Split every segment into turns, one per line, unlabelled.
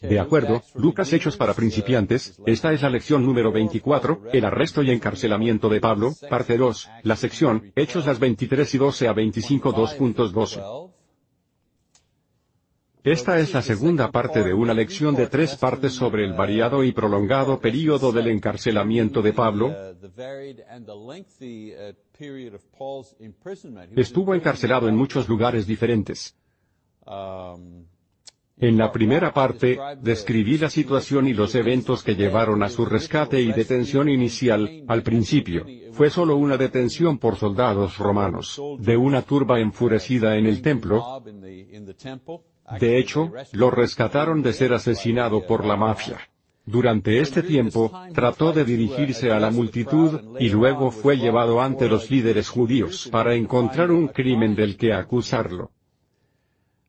De acuerdo, Lucas Hechos para principiantes, esta es la lección número 24, el arresto y encarcelamiento de Pablo, parte 2, la sección, Hechos las 23 y 12 a 25 2.12. Esta es la segunda parte de una lección de tres partes sobre el variado y prolongado período del encarcelamiento de Pablo. Estuvo encarcelado en muchos lugares diferentes. En la primera parte, describí la situación y los eventos que llevaron a su rescate y detención inicial, al principio, fue solo una detención por soldados romanos, de una turba enfurecida en el templo, de hecho, lo rescataron de ser asesinado por la mafia. Durante este tiempo, trató de dirigirse a la multitud, y luego fue llevado ante los líderes judíos para encontrar un crimen del que acusarlo.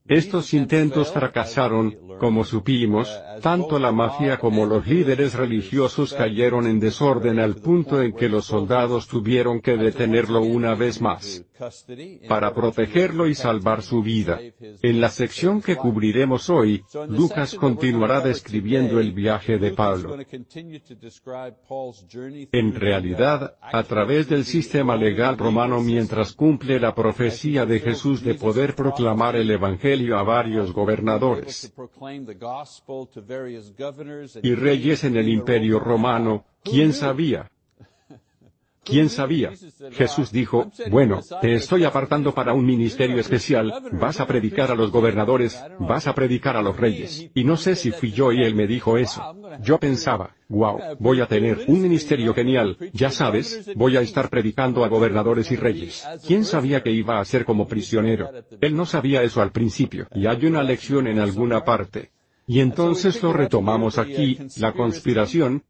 Estos intentos fracasaron, como supimos, tanto la mafia como los líderes religiosos cayeron en desorden al punto en que los soldados tuvieron que detenerlo una vez más para protegerlo y salvar su vida. En la sección que cubriremos hoy, Lucas continuará describiendo el viaje de Pablo. En realidad, a través del sistema legal romano mientras cumple la profecía de Jesús de poder proclamar el Evangelio a varios gobernadores y reyes en el imperio romano, ¿quién sabía? ¿Quién sabía? Jesús dijo, bueno, te estoy apartando para un ministerio especial, vas a predicar a los gobernadores, vas a predicar a los reyes. Y no sé si fui yo y él me dijo eso. Yo pensaba, wow, voy a tener un ministerio genial, ya sabes, voy a estar predicando a gobernadores y reyes. ¿Quién sabía que iba a ser como prisionero? Él no sabía eso al principio, y hay una lección en alguna parte. Y entonces lo retomamos aquí, la conspiración,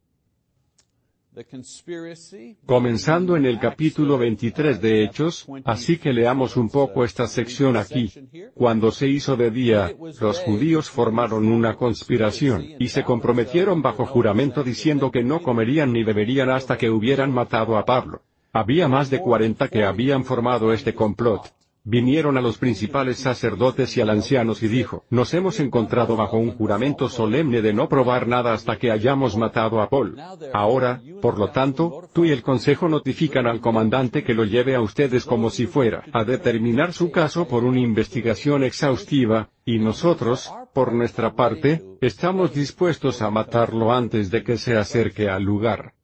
comenzando en el capítulo 23 de Hechos, así que leamos un poco esta sección aquí. Cuando se hizo de día, los judíos formaron una conspiración, y se comprometieron bajo juramento diciendo que no comerían ni beberían hasta que hubieran matado a Pablo. Había más de cuarenta que habían formado este complot vinieron a los principales sacerdotes y al ancianos y dijo, nos hemos encontrado bajo un juramento solemne de no probar nada hasta que hayamos matado a Paul. Ahora, por lo tanto, tú y el consejo notifican al comandante que lo lleve a ustedes como si fuera a determinar su caso por una investigación exhaustiva, y nosotros, por nuestra parte, estamos dispuestos a matarlo antes de que se acerque al lugar.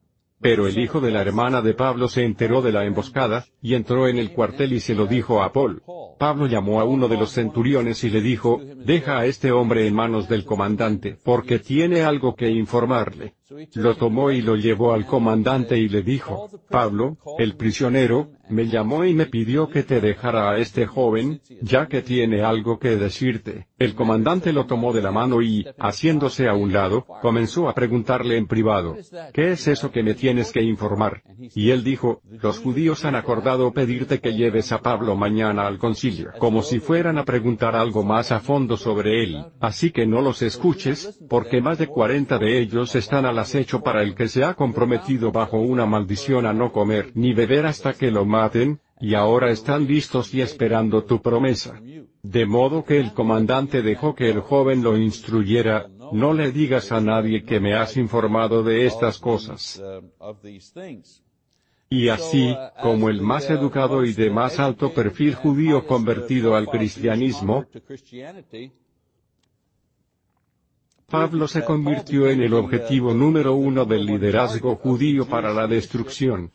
Pero el hijo de la hermana de Pablo se enteró de la emboscada, y entró en el cuartel y se lo dijo a Paul. Pablo llamó a uno de los centuriones y le dijo, deja a este hombre en manos del comandante, porque tiene algo que informarle. Lo tomó y lo llevó al comandante y le dijo, Pablo, el prisionero, me llamó y me pidió que te dejara a este joven, ya que tiene algo que decirte. El comandante lo tomó de la mano y, haciéndose a un lado, comenzó a preguntarle en privado, ¿qué es eso que me tienes que informar? Y él dijo, los judíos han acordado pedirte que lleves a Pablo mañana al concilio, como si fueran a preguntar algo más a fondo sobre él, así que no los escuches, porque más de cuarenta de ellos están al acecho para el que se ha comprometido bajo una maldición a no comer ni beber hasta que lo maten, y ahora están listos y esperando tu promesa. De modo que el comandante dejó que el joven lo instruyera, no le digas a nadie que me has informado de estas cosas. Y así, como el más educado y de más alto perfil judío convertido al cristianismo, Pablo se convirtió en el objetivo número uno del liderazgo judío para la destrucción.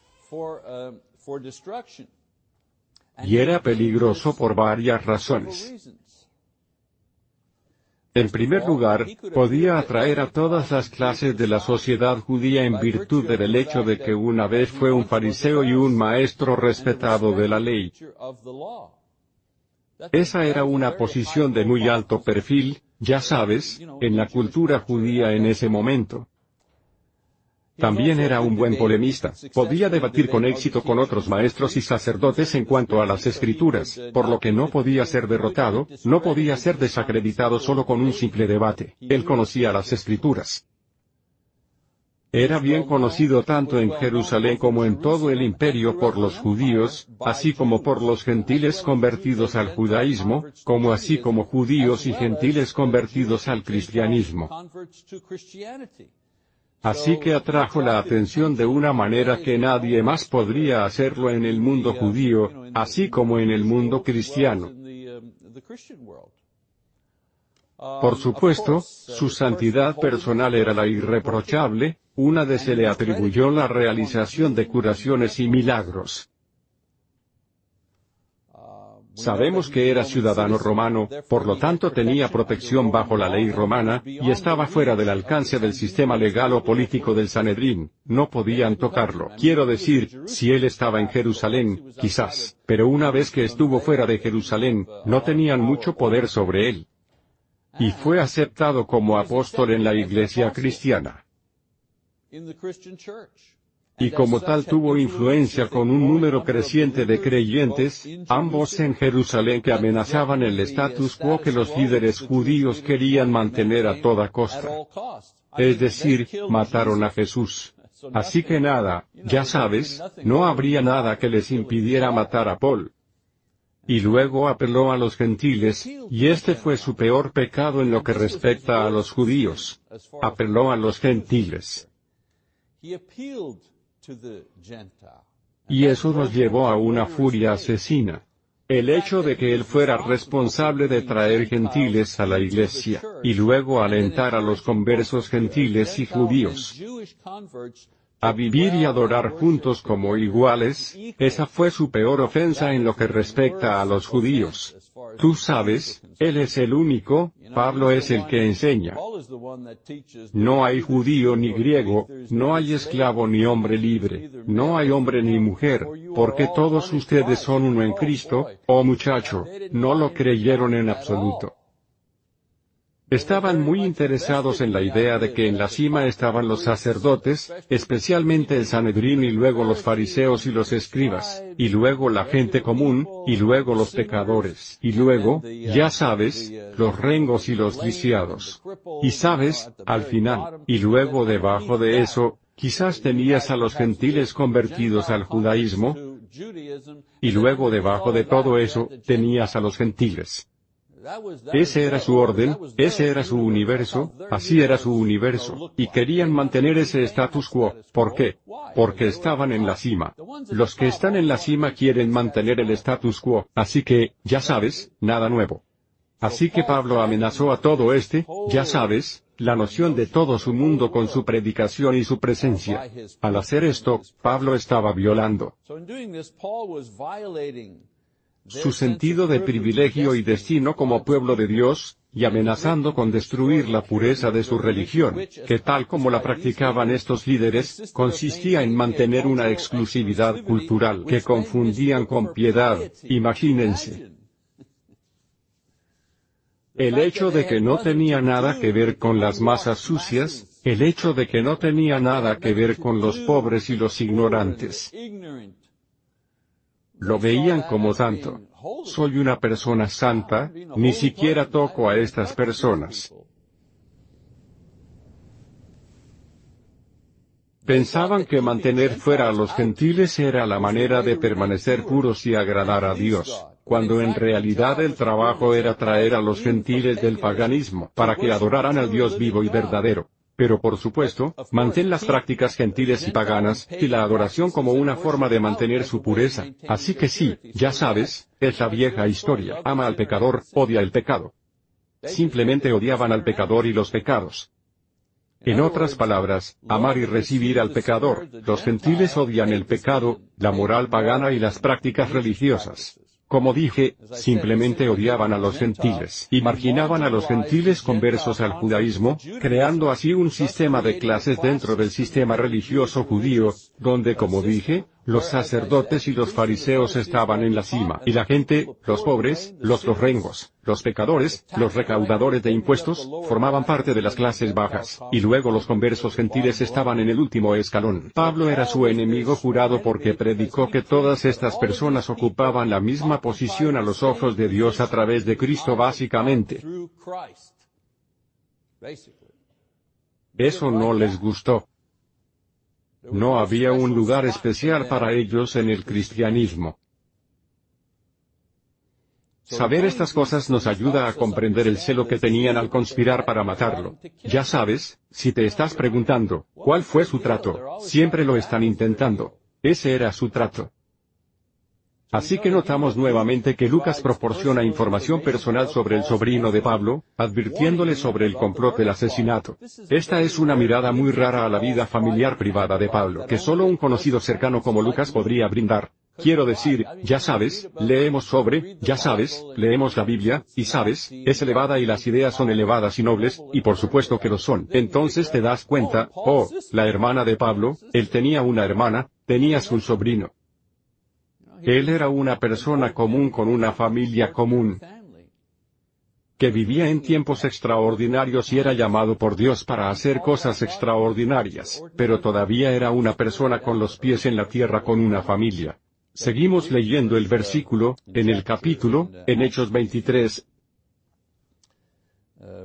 Y era peligroso por varias razones. En primer lugar, podía atraer a todas las clases de la sociedad judía en virtud del hecho de que una vez fue un fariseo y un maestro respetado de la ley. Esa era una posición de muy alto perfil, ya sabes, en la cultura judía en ese momento. También era un buen polemista, podía debatir con éxito con otros maestros y sacerdotes en cuanto a las escrituras, por lo que no podía ser derrotado, no podía ser desacreditado solo con un simple debate, él conocía las escrituras. Era bien conocido tanto en Jerusalén como en todo el imperio por los judíos, así como por los gentiles convertidos al judaísmo, como así como judíos y gentiles convertidos al cristianismo. Así que atrajo la atención de una manera que nadie más podría hacerlo en el mundo judío, así como en el mundo cristiano. Por supuesto, su santidad personal era la irreprochable, una de se le atribuyó la realización de curaciones y milagros. Sabemos que era ciudadano romano, por lo tanto tenía protección bajo la ley romana, y estaba fuera del alcance del sistema legal o político del Sanedrín, no podían tocarlo. Quiero decir, si él estaba en Jerusalén, quizás, pero una vez que estuvo fuera de Jerusalén, no tenían mucho poder sobre él. Y fue aceptado como apóstol en la iglesia cristiana y como tal tuvo influencia con un número creciente de creyentes, ambos en Jerusalén que amenazaban el status quo que los líderes judíos querían mantener a toda costa. Es decir, mataron a Jesús. Así que nada, ya sabes, no habría nada que les impidiera matar a Paul. Y luego apeló a los gentiles, y este fue su peor pecado en lo que respecta a los judíos. Apeló a los gentiles. Y eso nos llevó a una furia asesina. El hecho de que él fuera responsable de traer gentiles a la iglesia, y luego alentar a los conversos gentiles y judíos a vivir y adorar juntos como iguales, esa fue su peor ofensa en lo que respecta a los judíos. Tú sabes, Él es el único, Pablo es el que enseña. No hay judío ni griego, no hay esclavo ni hombre libre, no hay hombre ni mujer, porque todos ustedes son uno en Cristo, oh muchacho, no lo creyeron en absoluto. Estaban muy interesados en la idea de que en la cima estaban los sacerdotes, especialmente el Sanedrín y luego los fariseos y los escribas, y luego la gente común, y luego los pecadores, y luego, ya sabes, los rengos y los lisiados. Y sabes, al final, y luego debajo de eso, quizás tenías a los gentiles convertidos al judaísmo, y luego debajo de todo eso, tenías a los gentiles. Ese era su orden, ese era su universo, así era su universo, y querían mantener ese status quo. ¿Por qué? Porque estaban en la cima. Los que están en la cima quieren mantener el status quo, así que, ya sabes, nada nuevo. Así que Pablo amenazó a todo este, ya sabes, la noción de todo su mundo con su predicación y su presencia. Al hacer esto, Pablo estaba violando su sentido de privilegio y destino como pueblo de Dios, y amenazando con destruir la pureza de su religión, que tal como la practicaban estos líderes, consistía en mantener una exclusividad cultural que confundían con piedad, imagínense. El hecho de que no tenía nada que ver con las masas sucias, el hecho de que no tenía nada que ver con los pobres y los ignorantes. Lo veían como santo. Soy una persona santa, ni siquiera toco a estas personas. Pensaban que mantener fuera a los gentiles era la manera de permanecer puros y agradar a Dios, cuando en realidad el trabajo era traer a los gentiles del paganismo para que adoraran al Dios vivo y verdadero. Pero por supuesto, mantén las prácticas gentiles y paganas, y la adoración como una forma de mantener su pureza. Así que sí, ya sabes, es la vieja historia. Ama al pecador, odia el pecado. Simplemente odiaban al pecador y los pecados. En otras palabras, amar y recibir al pecador, los gentiles odian el pecado, la moral pagana y las prácticas religiosas. Como dije, simplemente odiaban a los gentiles y marginaban a los gentiles conversos al judaísmo, creando así un sistema de clases dentro del sistema religioso judío, donde como dije, los sacerdotes y los fariseos estaban en la cima, y la gente, los pobres, los lorrengos, los pecadores, los recaudadores de impuestos, formaban parte de las clases bajas, y luego los conversos gentiles estaban en el último escalón. Pablo era su enemigo jurado porque predicó que todas estas personas ocupaban la misma posición a los ojos de Dios a través de Cristo básicamente. Eso no les gustó. No había un lugar especial para ellos en el cristianismo. Saber estas cosas nos ayuda a comprender el celo que tenían al conspirar para matarlo. Ya sabes, si te estás preguntando, ¿cuál fue su trato? Siempre lo están intentando. Ese era su trato. Así que notamos nuevamente que Lucas proporciona información personal sobre el sobrino de Pablo, advirtiéndole sobre el complot del asesinato. Esta es una mirada muy rara a la vida familiar privada de Pablo que solo un conocido cercano como Lucas podría brindar. Quiero decir, ya sabes, leemos sobre, ya sabes, leemos la Biblia, y sabes, es elevada y las ideas son elevadas y nobles, y por supuesto que lo son. Entonces te das cuenta, oh, la hermana de Pablo, él tenía una hermana, tenía su sobrino. Él era una persona común con una familia común, que vivía en tiempos extraordinarios y era llamado por Dios para hacer cosas extraordinarias, pero todavía era una persona con los pies en la tierra con una familia. Seguimos leyendo el versículo, en el capítulo, en Hechos 23.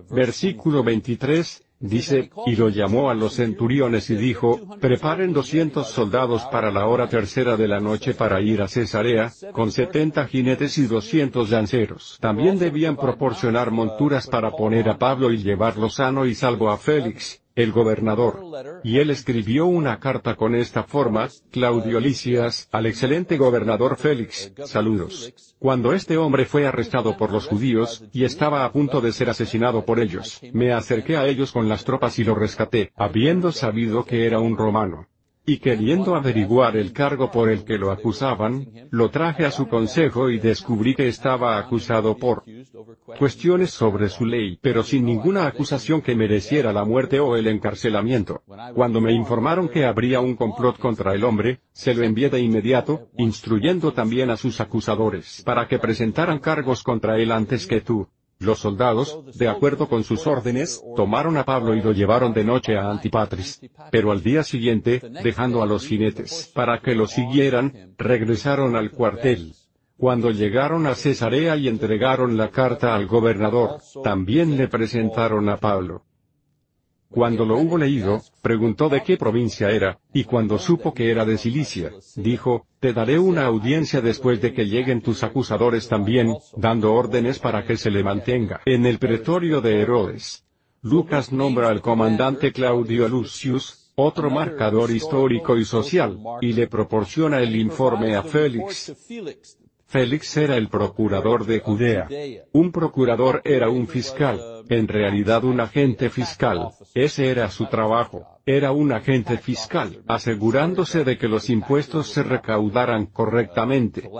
Versículo 23, Dice, y lo llamó a los centuriones y dijo, preparen doscientos soldados para la hora tercera de la noche para ir a Cesarea, con setenta jinetes y doscientos lanceros. También debían proporcionar monturas para poner a Pablo y llevarlo sano y salvo a Félix, el gobernador. Y él escribió una carta con esta forma, Claudio Licias, al excelente gobernador Félix, saludos. Cuando este hombre fue arrestado por los judíos, y estaba a punto de ser asesinado por ellos, me acerqué a ellos con las tropas y lo rescaté, habiendo sabido que era un romano y queriendo averiguar el cargo por el que lo acusaban, lo traje a su consejo y descubrí que estaba acusado por cuestiones sobre su ley, pero sin ninguna acusación que mereciera la muerte o el encarcelamiento. Cuando me informaron que habría un complot contra el hombre, se lo envié de inmediato, instruyendo también a sus acusadores para que presentaran cargos contra él antes que tú. Los soldados, de acuerdo con sus órdenes, tomaron a Pablo y lo llevaron de noche a Antipatris. Pero al día siguiente, dejando a los jinetes para que lo siguieran, regresaron al cuartel. Cuando llegaron a Cesarea y entregaron la carta al gobernador, también le presentaron a Pablo. Cuando lo hubo leído, preguntó de qué provincia era, y cuando supo que era de Cilicia, dijo, te daré una audiencia después de que lleguen tus acusadores también, dando órdenes para que se le mantenga en el pretorio de Herodes. Lucas nombra al comandante Claudio Lucius, otro marcador histórico y social, y le proporciona el informe a Félix, Félix era el procurador de Judea. Un procurador era un fiscal, en realidad un agente fiscal, ese era su trabajo, era un agente fiscal, asegurándose de que los impuestos se recaudaran correctamente.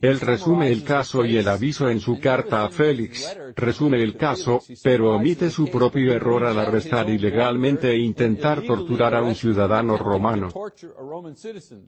Él resume el caso y el aviso en su carta a Félix, resume el caso, pero omite su propio error al arrestar ilegalmente e intentar torturar a un ciudadano romano.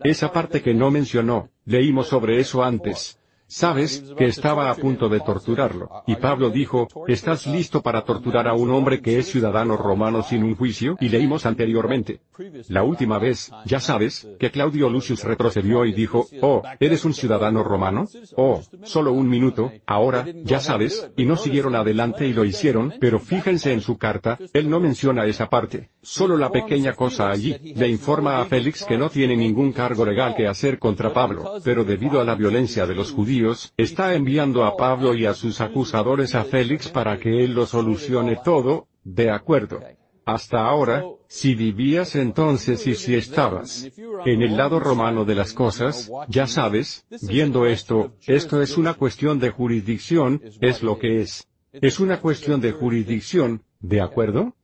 Esa parte que no mencionó, leímos sobre eso antes. Sabes, que estaba a punto de torturarlo. Y Pablo dijo, ¿estás listo para torturar a un hombre que es ciudadano romano sin un juicio? Y leímos anteriormente. La última vez, ya sabes, que Claudio Lucius retrocedió y dijo, oh, ¿eres un ciudadano romano? Oh, solo un minuto, ahora, ya sabes, y no siguieron adelante y lo hicieron, pero fíjense en su carta, él no menciona esa parte. Solo la pequeña cosa allí, le informa a Félix que no tiene ningún cargo legal que hacer contra Pablo, pero debido a la violencia de los judíos, está enviando a Pablo y a sus acusadores a Félix para que él lo solucione todo, de acuerdo. Hasta ahora, si vivías entonces y si estabas en el lado romano de las cosas, ya sabes, viendo esto, esto es una cuestión de jurisdicción, es lo que es. Es una cuestión de jurisdicción, ¿de acuerdo?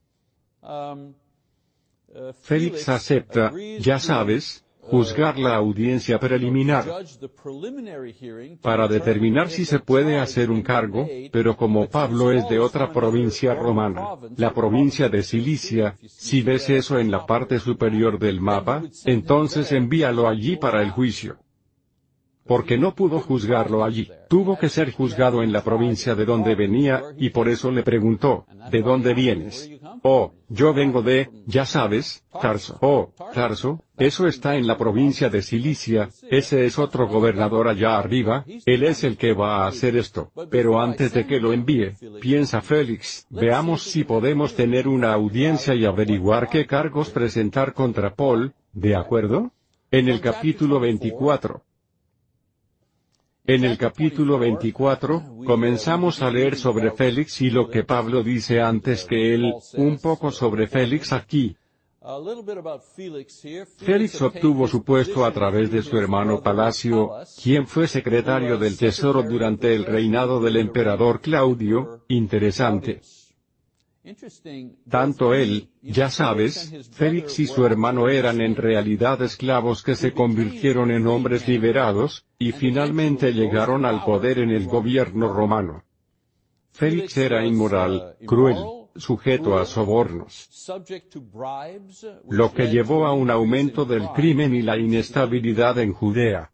Félix acepta, ya sabes, juzgar la audiencia preliminar para determinar si se puede hacer un cargo, pero como Pablo es de otra provincia romana, la provincia de Cilicia, si ves eso en la parte superior del mapa, entonces envíalo allí para el juicio. Porque no pudo juzgarlo allí, tuvo que ser juzgado en la provincia de donde venía, y por eso le preguntó, ¿de dónde vienes? Oh, yo vengo de, ya sabes, Tarso. Oh, Tarso, eso está en la provincia de Cilicia, ese es otro gobernador allá arriba, él es el que va a hacer esto. Pero antes de que lo envíe, piensa Félix, veamos si podemos tener una audiencia y averiguar qué cargos presentar contra Paul, ¿de acuerdo? En el capítulo 24. En el capítulo 24, comenzamos a leer sobre Félix y lo que Pablo dice antes que él, un poco sobre Félix aquí. Félix obtuvo su puesto a través de su hermano Palacio, quien fue secretario del Tesoro durante el reinado del emperador Claudio, interesante. Tanto él, ya sabes, Félix y su hermano eran en realidad esclavos que se convirtieron en hombres liberados, y finalmente llegaron al poder en el gobierno romano. Félix era inmoral, cruel, sujeto a sobornos, lo que llevó a un aumento del crimen y la inestabilidad en Judea.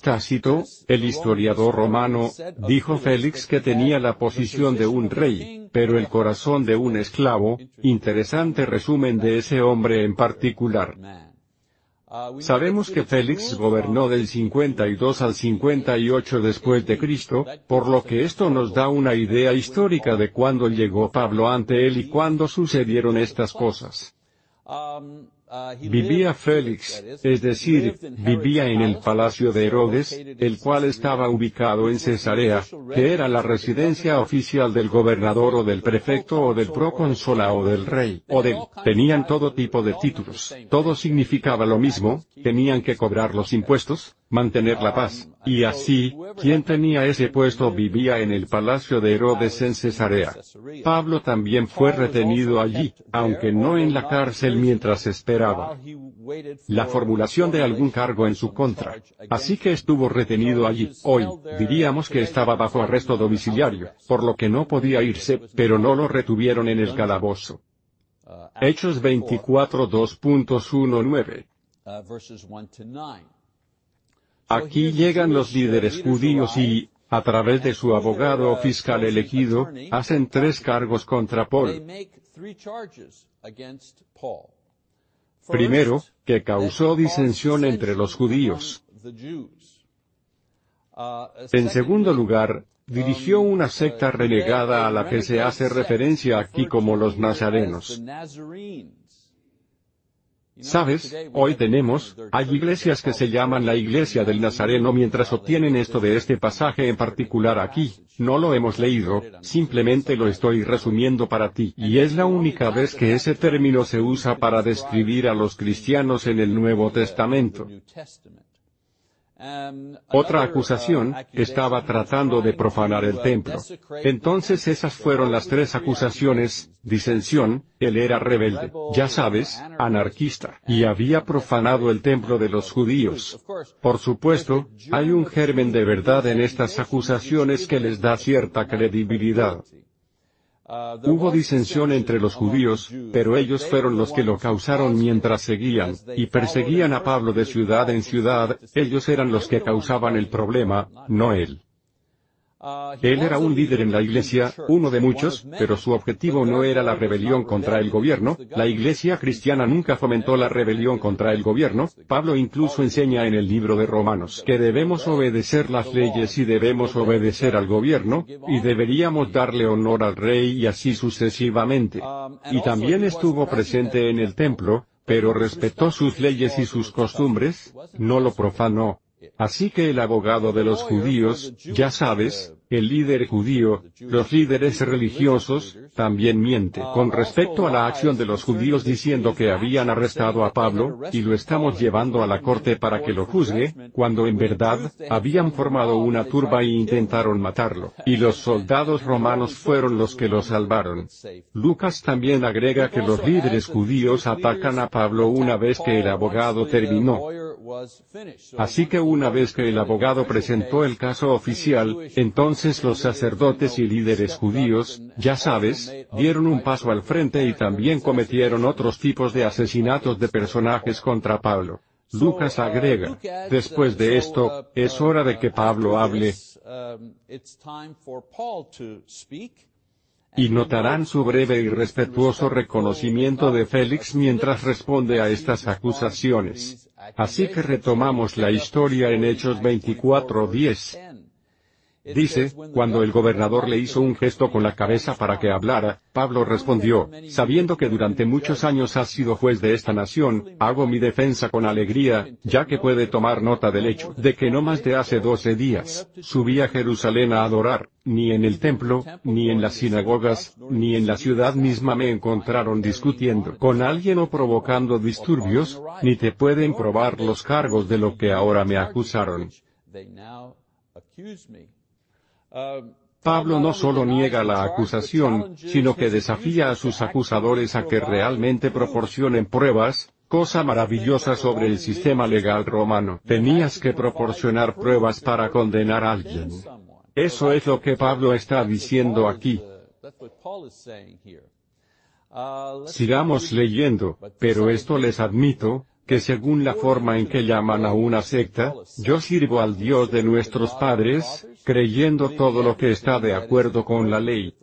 Tácito, el historiador romano, dijo Félix que tenía la posición de un rey, pero el corazón de un esclavo, interesante resumen de ese hombre en particular. Sabemos que Félix gobernó del 52 al 58 después de Cristo, por lo que esto nos da una idea histórica de cuándo llegó Pablo ante él y cuándo sucedieron estas cosas. Vivía Félix, es decir, vivía en el palacio de Herodes, el cual estaba ubicado en Cesarea, que era la residencia oficial del gobernador o del prefecto o del procónsola o del rey, o del, tenían todo tipo de títulos, todo significaba lo mismo, tenían que cobrar los impuestos, mantener la paz, y así, quien tenía ese puesto vivía en el palacio de Herodes en Cesarea. Pablo también fue retenido allí, aunque no en la cárcel mientras esperaba la formulación de algún cargo en su contra. Así que estuvo retenido allí. Hoy, diríamos que estaba bajo arresto domiciliario, por lo que no podía irse, pero no lo retuvieron en el calabozo. Hechos 24 2.19 Aquí llegan los líderes judíos y, a través de su abogado o fiscal elegido, hacen tres cargos contra Paul. Primero, que causó disensión entre los judíos. En segundo lugar, dirigió una secta renegada a la que se hace referencia aquí como los nazarenos. Sabes, hoy tenemos, hay iglesias que se llaman la iglesia del Nazareno mientras obtienen esto de este pasaje en particular aquí, no lo hemos leído, simplemente lo estoy resumiendo para ti. Y es la única vez que ese término se usa para describir a los cristianos en el Nuevo Testamento. Otra acusación, estaba tratando de profanar el templo. Entonces esas fueron las tres acusaciones, disensión, él era rebelde, ya sabes, anarquista, y había profanado el templo de los judíos. Por supuesto, hay un germen de verdad en estas acusaciones que les da cierta credibilidad. Hubo disensión entre los judíos, pero ellos fueron los que lo causaron mientras seguían, y perseguían a Pablo de ciudad en ciudad, ellos eran los que causaban el problema, no él. Él era un líder en la iglesia, uno de muchos, pero su objetivo no era la rebelión contra el gobierno, la iglesia cristiana nunca fomentó la rebelión contra el gobierno, Pablo incluso enseña en el libro de Romanos que debemos obedecer las leyes y debemos obedecer al gobierno, y deberíamos darle honor al rey y así sucesivamente. Y también estuvo presente en el templo, pero respetó sus leyes y sus costumbres, no lo profanó. Así que el abogado de los judíos, ya sabes, el líder judío, los líderes religiosos, también miente con respecto a la acción de los judíos diciendo que habían arrestado a Pablo, y lo estamos llevando a la corte para que lo juzgue, cuando en verdad, habían formado una turba e intentaron matarlo, y los soldados romanos fueron los que lo salvaron. Lucas también agrega que los líderes judíos atacan a Pablo una vez que el abogado terminó. Así que una vez que el abogado presentó el caso oficial, entonces los sacerdotes y líderes judíos, ya sabes, dieron un paso al frente y también cometieron otros tipos de asesinatos de personajes contra Pablo. Lucas agrega, después de esto, es hora de que Pablo hable. Y notarán su breve y respetuoso reconocimiento de Félix mientras responde a estas acusaciones. Así que retomamos la historia en Hechos 24:10. Dice, cuando el gobernador le hizo un gesto con la cabeza para que hablara, Pablo respondió, sabiendo que durante muchos años has sido juez de esta nación, hago mi defensa con alegría, ya que puede tomar nota del hecho de que no más de hace doce días, subí a Jerusalén a adorar, ni en el templo, ni en las sinagogas, ni en la ciudad misma me encontraron discutiendo con alguien o provocando disturbios, ni te pueden probar los cargos de lo que ahora me acusaron. Pablo no solo niega la acusación, sino que desafía a sus acusadores a que realmente proporcionen pruebas, cosa maravillosa sobre el sistema legal romano. Tenías que proporcionar pruebas para condenar a alguien. Eso es lo que Pablo está diciendo aquí. Sigamos leyendo, pero esto les admito, que según la forma en que llaman a una secta, yo sirvo al Dios de nuestros padres, creyendo todo lo que está de acuerdo con la ley,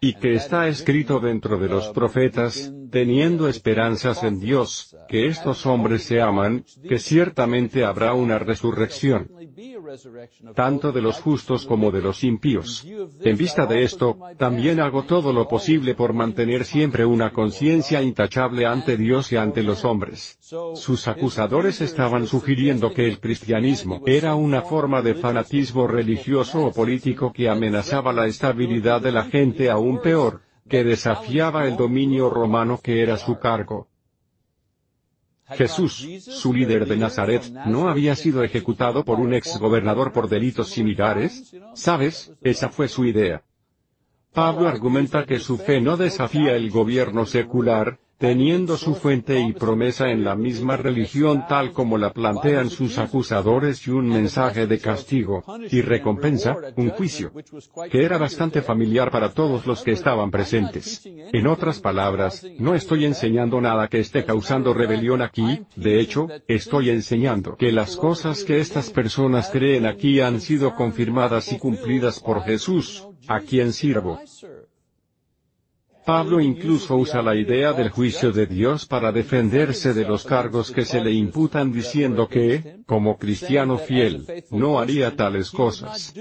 y que está escrito dentro de los profetas, teniendo esperanzas en Dios, que estos hombres se aman, que ciertamente habrá una resurrección, tanto de los justos como de los impíos. En vista de esto, también hago todo lo posible por mantener siempre una conciencia intachable ante Dios y ante los hombres. Sus acusadores estaban sugiriendo que el cristianismo era una forma de fanatismo religioso o político que amenazaba la estabilidad de la gente aún peor, que desafiaba el dominio romano que era su cargo. Jesús, su líder de Nazaret, no había sido ejecutado por un ex gobernador por delitos similares, ¿sabes? Esa fue su idea. Pablo argumenta que su fe no desafía el gobierno secular, teniendo su fuente y promesa en la misma religión tal como la plantean sus acusadores y un mensaje de castigo, y recompensa, un juicio, que era bastante familiar para todos los que estaban presentes. En otras palabras, no estoy enseñando nada que esté causando rebelión aquí, de hecho, estoy enseñando que las cosas que estas personas creen aquí han sido confirmadas y cumplidas por Jesús, a quien sirvo. Pablo incluso usa la idea del juicio de Dios para defenderse de los cargos que se le imputan diciendo que, como cristiano fiel, no haría tales cosas.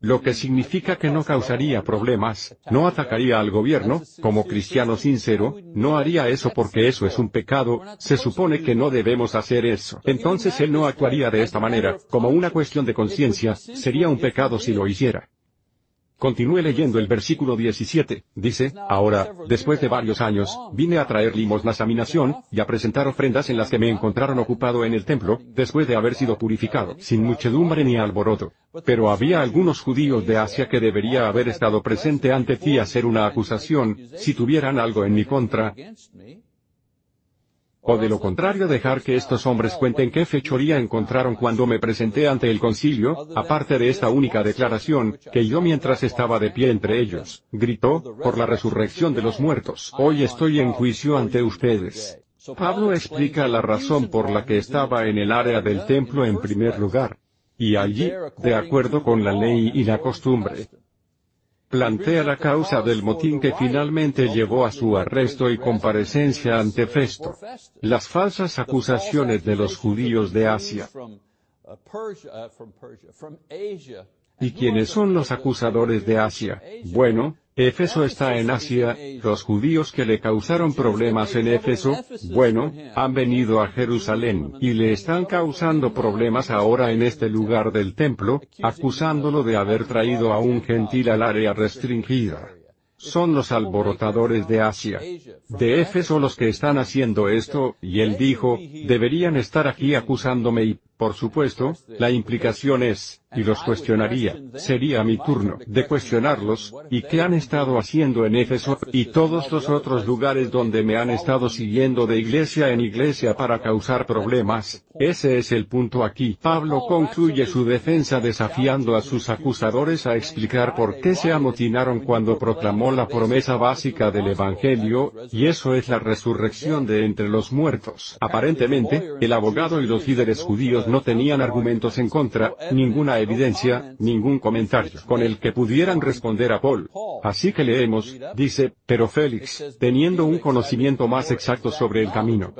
Lo que significa que no causaría problemas, no atacaría al gobierno, como cristiano sincero, no haría eso porque eso es un pecado, se supone que no debemos hacer eso. Entonces él no actuaría de esta manera, como una cuestión de conciencia, sería un pecado si lo hiciera. Continúe leyendo el versículo 17, dice, ahora, después de varios años, vine a traer limosnas a mi nación, y a presentar ofrendas en las que me encontraron ocupado en el templo, después de haber sido purificado, sin muchedumbre ni alboroto. Pero había algunos judíos de Asia que debería haber estado presente ante ti a hacer una acusación, si tuvieran algo en mi contra, o de lo contrario dejar que estos hombres cuenten qué fechoría encontraron cuando me presenté ante el concilio, aparte de esta única declaración, que yo mientras estaba de pie entre ellos, gritó, por la resurrección de los muertos, hoy estoy en juicio ante ustedes. Pablo explica la razón por la que estaba en el área del templo en primer lugar. Y allí, de acuerdo con la ley y la costumbre, plantea la causa del motín que finalmente llevó a su arresto y comparecencia ante Festo. Las falsas acusaciones de los judíos de Asia. ¿Y quiénes son los acusadores de Asia? Bueno, Éfeso está en Asia, los judíos que le causaron problemas en Éfeso, bueno, han venido a Jerusalén, y le están causando problemas ahora en este lugar del templo, acusándolo de haber traído a un gentil al área restringida. Son los alborotadores de Asia. De Éfeso los que están haciendo esto, y él dijo, deberían estar aquí acusándome y, por supuesto, la implicación es, y los cuestionaría, sería mi turno de cuestionarlos, y qué han estado haciendo en Éfeso, y todos los otros lugares donde me han estado siguiendo de iglesia en iglesia para causar problemas, Ese es el punto aquí. Pablo concluye su defensa desafiando a sus acusadores a explicar por qué se amotinaron cuando proclamó la promesa básica del Evangelio, y eso es la resurrección de entre los muertos. Aparentemente, el abogado y los líderes judíos no tenían argumentos en contra, ninguna evidencia, ningún comentario con el que pudieran responder a Paul. Así que leemos, dice, pero Félix, teniendo un conocimiento más exacto sobre el camino,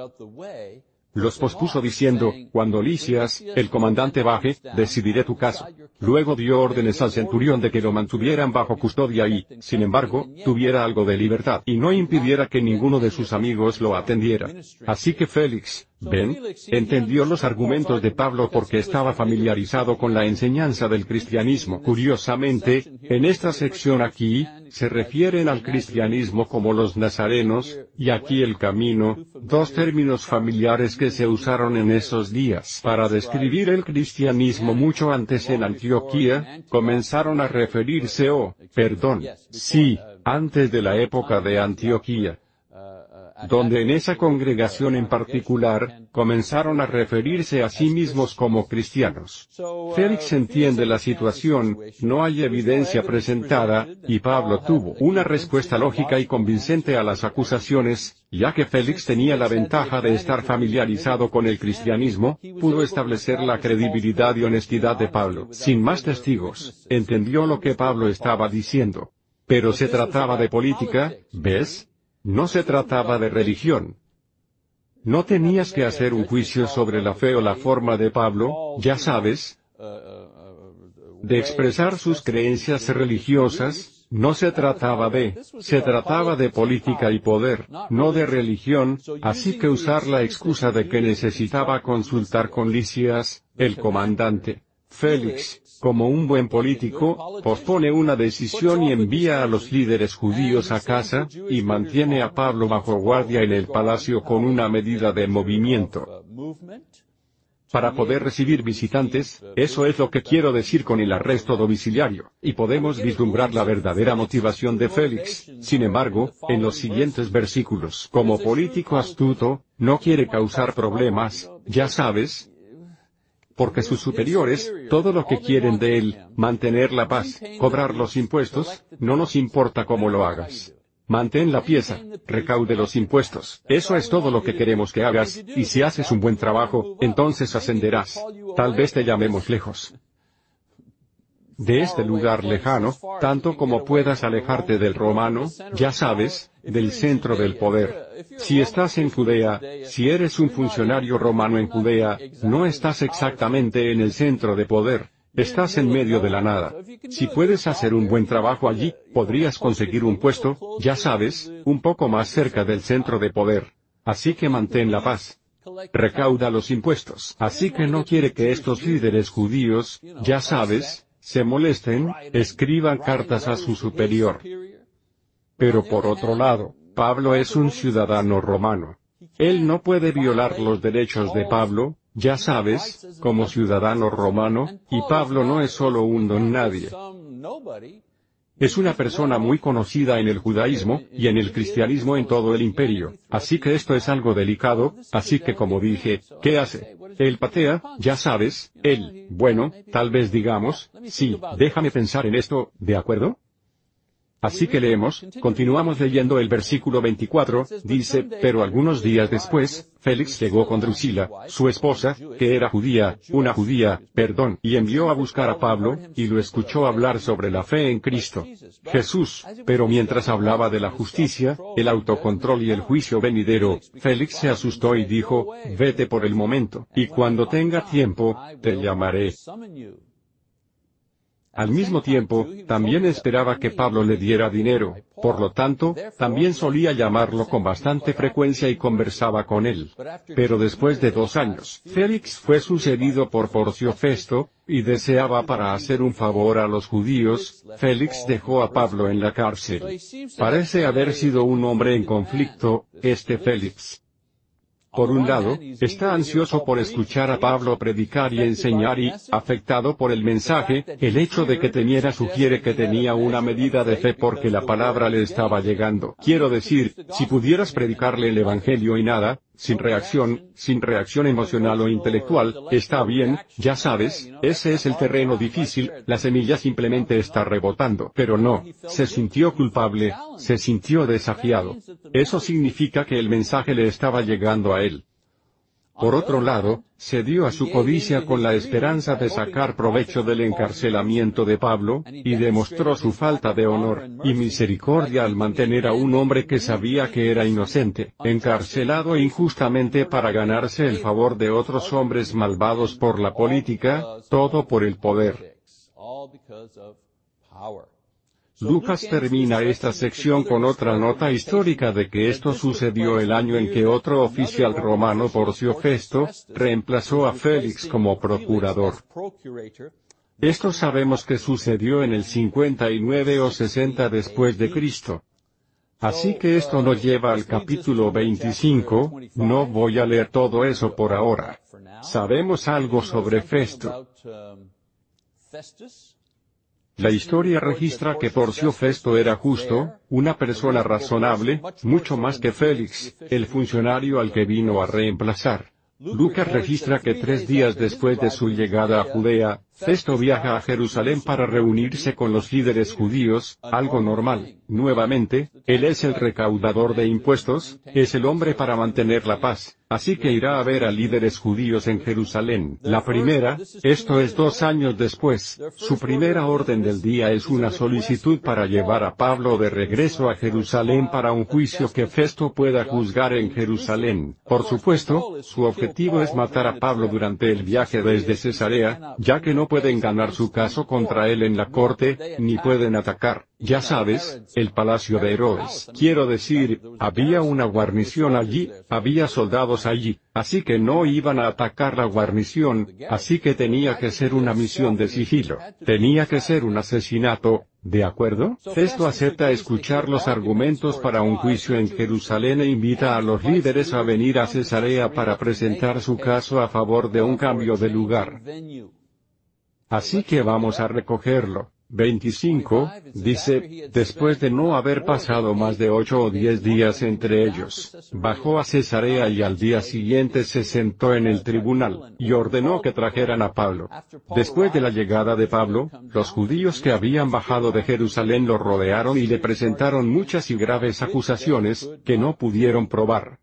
los pospuso diciendo, cuando Licias, el comandante baje, decidiré tu caso. Luego dio órdenes al centurión de que lo mantuvieran bajo custodia y, sin embargo, tuviera algo de libertad y no impidiera que ninguno de sus amigos lo atendiera. Así que Félix, ven, entendió los argumentos de Pablo porque estaba familiarizado con la enseñanza del cristianismo. Curiosamente, en esta sección aquí, se refieren al cristianismo como los nazarenos, y aquí el camino, dos términos familiares que se usaron en esos días para describir el cristianismo mucho antes en Antioquía, comenzaron a referirse o, oh, perdón, sí, antes de la época de Antioquía donde en esa congregación en particular, comenzaron a referirse a sí mismos como cristianos. Félix entiende la situación, no hay evidencia presentada, y Pablo tuvo una respuesta lógica y convincente a las acusaciones, ya que Félix tenía la ventaja de estar familiarizado con el cristianismo, pudo establecer la credibilidad y honestidad de Pablo. Sin más testigos, entendió lo que Pablo estaba diciendo. Pero se trataba de política, ¿ves? No se trataba de religión. No tenías que hacer un juicio sobre la fe o la forma de Pablo, ya sabes, de expresar sus creencias religiosas, no se trataba de, se trataba de política y poder, no de religión, así que usar la excusa de que necesitaba consultar con Licias, el comandante, Félix, como un buen político, pospone una decisión y envía a los líderes judíos a casa, y mantiene a Pablo bajo guardia en el palacio con una medida de movimiento. Para poder recibir visitantes, eso es lo que quiero decir con el arresto domiciliario, y podemos vislumbrar la verdadera motivación de Félix, sin embargo, en los siguientes versículos. Como político astuto, no quiere causar problemas, ya sabes, porque sus superiores, todo lo que quieren de él, mantener la paz, cobrar los impuestos, no nos importa cómo lo hagas. Mantén la pieza, recaude los impuestos, eso es todo lo que queremos que hagas, y si haces un buen trabajo, entonces ascenderás. Tal vez te llamemos lejos de este lugar lejano, tanto como puedas alejarte del romano, ya sabes, del centro del poder. Si estás en Judea, si eres un funcionario romano en Judea, no estás exactamente en el centro de poder, estás en medio de la nada. Si puedes hacer un buen trabajo allí, podrías conseguir un puesto, ya sabes, un poco más cerca del centro de poder. Así que mantén la paz recauda los impuestos. Así que no quiere que estos líderes judíos, ya sabes, se molesten, escriban cartas a su superior. Pero por otro lado, Pablo es un ciudadano romano. Él no puede violar los derechos de Pablo, ya sabes, como ciudadano romano, y Pablo no es solo un don nadie. Es una persona muy conocida en el judaísmo, y en el cristianismo en todo el imperio, así que esto es algo delicado, así que como dije, ¿qué hace? Él patea, ya sabes, él, bueno, tal vez digamos, sí, déjame pensar en esto, ¿de acuerdo? Así que leemos, continuamos leyendo el versículo 24, dice, pero algunos días después, Félix llegó con Drusila, su esposa, que era judía, una judía, perdón, y envió a buscar a Pablo, y lo escuchó hablar sobre la fe en Cristo. Jesús, pero mientras hablaba de la justicia, el autocontrol y el juicio venidero, Félix se asustó y dijo, vete por el momento, y cuando tenga tiempo, te llamaré. Al mismo tiempo, también esperaba que Pablo le diera dinero, por lo tanto, también solía llamarlo con bastante frecuencia y conversaba con él. Pero después de dos años, Félix fue sucedido por Porcio Festo, y deseaba para hacer un favor a los judíos, Félix dejó a Pablo en la cárcel. Parece haber sido un hombre en conflicto, este Félix. Por un lado, está ansioso por escuchar a Pablo predicar y enseñar y, afectado por el mensaje, el hecho de que temiera sugiere que tenía una medida de fe porque la palabra le estaba llegando. Quiero decir, si pudieras predicarle el Evangelio y nada, sin reacción, sin reacción emocional o intelectual, está bien, ya sabes, ese es el terreno difícil, la semilla simplemente está rebotando. Pero no, se sintió culpable, se sintió desafiado. Eso significa que el mensaje le estaba llegando a él. Por otro lado, se dio a su codicia con la esperanza de sacar provecho del encarcelamiento de Pablo, y demostró su falta de honor y misericordia al mantener a un hombre que sabía que era inocente, encarcelado injustamente para ganarse el favor de otros hombres malvados por la política, todo por el poder. Lucas termina esta sección con otra nota histórica de que esto sucedió el año en que otro oficial romano Porcio Festo, reemplazó a Félix como procurador. Esto sabemos que sucedió en el 59 o 60 después de Cristo. Así que esto nos lleva al capítulo 25, no voy a leer todo eso por ahora. Sabemos algo sobre Festo. La historia registra que Porcio Festo era justo, una persona razonable, mucho más que Félix, el funcionario al que vino a reemplazar. Lucas registra que tres días después de su llegada a Judea, Festo viaja a Jerusalén para reunirse con los líderes judíos, algo normal. Nuevamente, él es el recaudador de impuestos, es el hombre para mantener la paz. Así que irá a ver a líderes judíos en Jerusalén. La primera, esto es dos años después, su primera orden del día es una solicitud para llevar a Pablo de regreso a Jerusalén para un juicio que Festo pueda juzgar en Jerusalén. Por supuesto, su objetivo es matar a Pablo durante el viaje desde Cesarea, ya que no pueden ganar su caso contra él en la corte, ni pueden atacar, ya sabes, el palacio de Herodes. Quiero decir, había una guarnición allí, había soldados allí, así que no iban a atacar la guarnición, así que tenía que ser una misión de sigilo, tenía que ser un asesinato, ¿De acuerdo? Festo acepta escuchar los argumentos para un juicio en Jerusalén e invita a los líderes a venir a Cesarea para presentar su caso a favor de un cambio de lugar. Así que vamos a recogerlo. 25, dice, después de no haber pasado más de ocho o diez días entre ellos, bajó a Cesarea y al día siguiente se sentó en el tribunal, y ordenó que trajeran a Pablo. Después de la llegada de Pablo, los judíos que habían bajado de Jerusalén lo rodearon y le presentaron muchas y graves acusaciones, que no pudieron probar.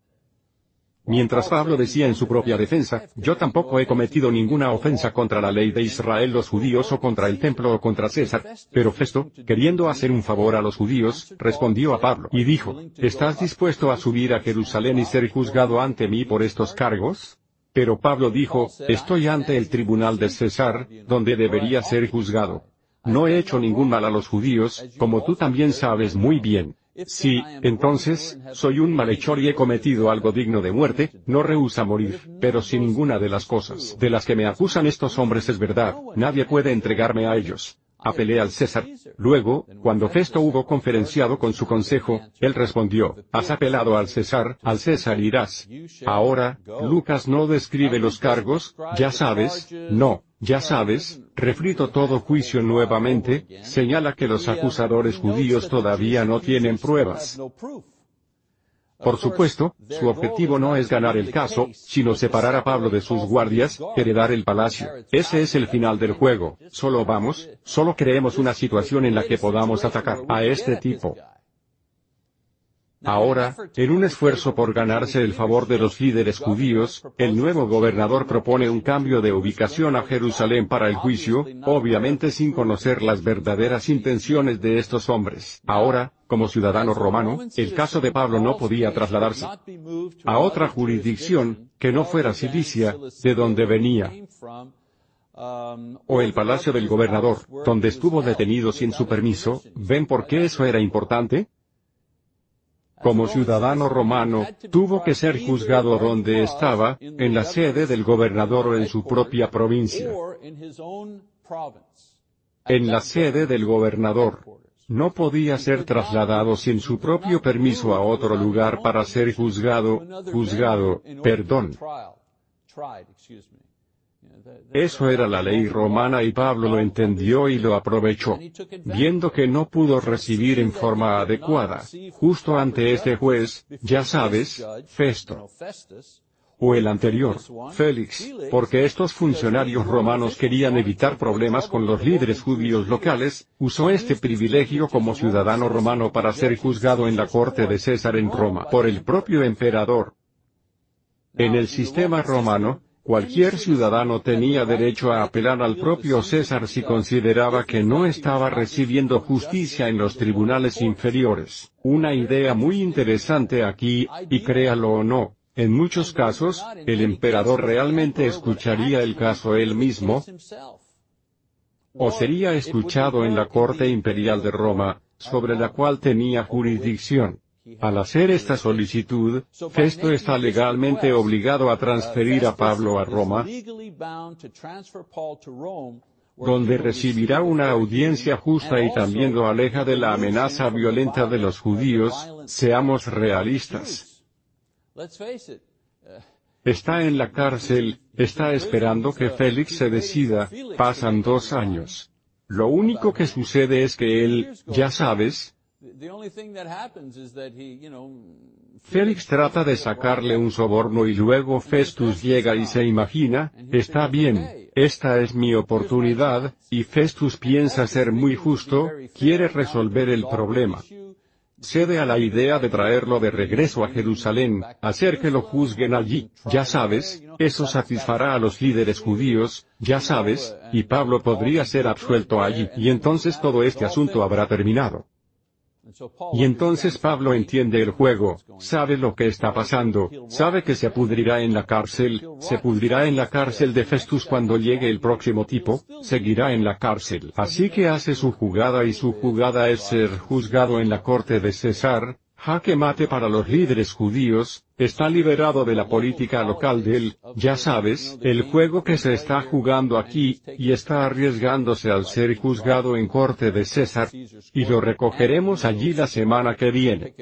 Mientras Pablo decía en su propia defensa, yo tampoco he cometido ninguna ofensa contra la ley de Israel los judíos o contra el templo o contra César, pero Festo, queriendo hacer un favor a los judíos, respondió a Pablo y dijo, ¿estás dispuesto a subir a Jerusalén y ser juzgado ante mí por estos cargos? Pero Pablo dijo, estoy ante el tribunal de César, donde debería ser juzgado. No he hecho ningún mal a los judíos, como tú también sabes muy bien. Si, entonces, soy un malhechor y he cometido algo digno de muerte, no rehúsa morir, pero si ninguna de las cosas de las que me acusan estos hombres es verdad, nadie puede entregarme a ellos. Apelé al César. Luego, cuando Festo hubo conferenciado con su consejo, él respondió, has apelado al César, al César irás. Ahora, Lucas no describe los cargos, ya sabes, no, ya sabes, refrito todo juicio nuevamente, señala que los acusadores judíos todavía no tienen pruebas. Por supuesto, su objetivo no es ganar el caso, sino separar a Pablo de sus guardias, heredar el palacio. Ese es el final del juego. Solo vamos, solo creemos una situación en la que podamos atacar a este tipo. Ahora, en un esfuerzo por ganarse el favor de los líderes judíos, el nuevo gobernador propone un cambio de ubicación a Jerusalén para el juicio, obviamente sin conocer las verdaderas intenciones de estos hombres. Ahora, como ciudadano romano, el caso de Pablo no podía trasladarse a otra jurisdicción, que no fuera Cilicia, de donde venía o el palacio del gobernador, donde estuvo detenido sin su permiso, ¿ven por qué eso era importante? como ciudadano romano, tuvo que ser juzgado donde estaba, en la sede del gobernador o en su propia provincia. En la sede del gobernador. No podía ser trasladado sin su propio permiso a otro lugar para ser juzgado, juzgado, perdón. Eso era la ley romana y Pablo lo entendió y lo aprovechó. Viendo que no pudo recibir en forma adecuada, justo ante este juez, ya sabes, Festo, o el anterior, Félix, porque estos funcionarios romanos querían evitar problemas con los líderes judíos locales, usó este privilegio como ciudadano romano para ser juzgado en la corte de César en Roma por el propio emperador. En el sistema romano, Cualquier ciudadano tenía derecho a apelar al propio César si consideraba que no estaba recibiendo justicia en los tribunales inferiores. Una idea muy interesante aquí, y créalo o no, en muchos casos, el emperador realmente escucharía el caso él mismo, o sería escuchado en la corte imperial de Roma, sobre la cual tenía jurisdicción. Al hacer esta solicitud, Festo está legalmente obligado a transferir a Pablo a Roma, donde recibirá una audiencia justa y también lo aleja de la amenaza violenta de los judíos, seamos realistas. Está en la cárcel, está esperando que Félix se decida, pasan dos años. Lo único que sucede es que él, ya sabes, Félix trata de sacarle un soborno y luego Festus llega y se imagina, está bien, esta es mi oportunidad, y Festus piensa ser muy justo, quiere resolver el problema. Cede a la idea de traerlo de regreso a Jerusalén, hacer que lo juzguen allí, ya sabes, eso satisfará a los líderes judíos, ya sabes, y Pablo podría ser absuelto allí, y entonces todo este asunto habrá terminado. Y entonces Pablo entiende el juego, sabe lo que está pasando, sabe que se pudrirá en la cárcel, se pudrirá en la cárcel de Festus cuando llegue el próximo tipo, seguirá en la cárcel. Así que hace su jugada y su jugada es ser juzgado en la corte de César, jaque mate para los líderes judíos, está liberado de la política local del, ya sabes, el juego que se está jugando aquí, y está arriesgándose al ser juzgado en corte de César, y lo recogeremos allí la semana que viene.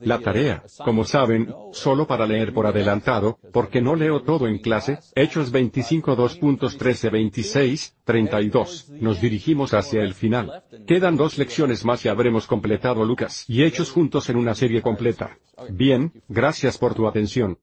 La tarea, como saben, solo para leer por adelantado, porque no leo todo en clase, Hechos 25 2.13 26, 32, nos dirigimos hacia el final. Quedan dos lecciones más y habremos completado Lucas y Hechos juntos en una serie completa. Bien, gracias por tu atención.